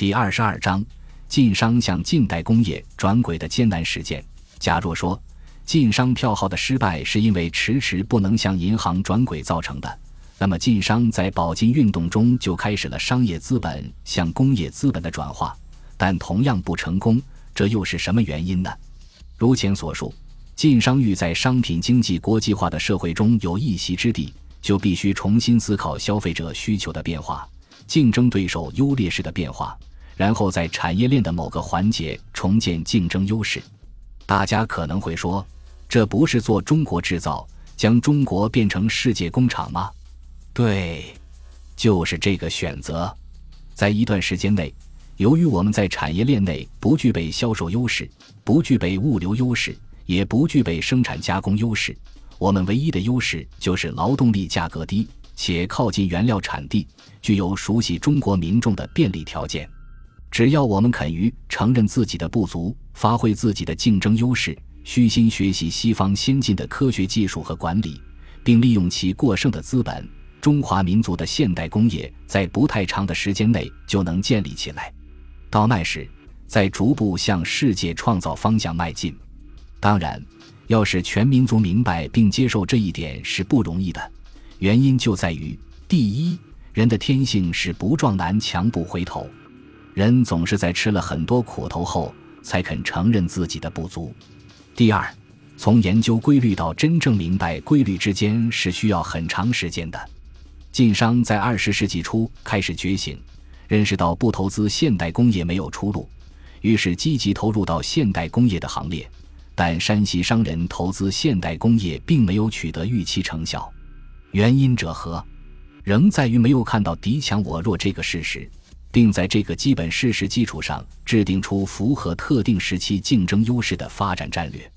第二十二章，晋商向近代工业转轨的艰难实践。假若说晋商票号的失败是因为迟迟不能向银行转轨造成的，那么晋商在保金运动中就开始了商业资本向工业资本的转化，但同样不成功。这又是什么原因呢？如前所述，晋商欲在商品经济国际化的社会中有一席之地。就必须重新思考消费者需求的变化、竞争对手优劣势的变化，然后在产业链的某个环节重建竞争优势。大家可能会说，这不是做中国制造，将中国变成世界工厂吗？对，就是这个选择。在一段时间内，由于我们在产业链内不具备销售优势，不具备物流优势，也不具备生产加工优势。我们唯一的优势就是劳动力价格低，且靠近原料产地，具有熟悉中国民众的便利条件。只要我们肯于承认自己的不足，发挥自己的竞争优势，虚心学习西方先进的科学技术和管理，并利用其过剩的资本，中华民族的现代工业在不太长的时间内就能建立起来。到那时，再逐步向世界创造方向迈进。当然。要使全民族明白并接受这一点是不容易的，原因就在于：第一，人的天性是不撞南墙不回头，人总是在吃了很多苦头后才肯承认自己的不足；第二，从研究规律到真正明白规律之间是需要很长时间的。晋商在二十世纪初开始觉醒，认识到不投资现代工业没有出路，于是积极投入到现代工业的行列。但山西商人投资现代工业并没有取得预期成效，原因者何？仍在于没有看到敌强我弱这个事实，并在这个基本事实基础上制定出符合特定时期竞争优势的发展战略。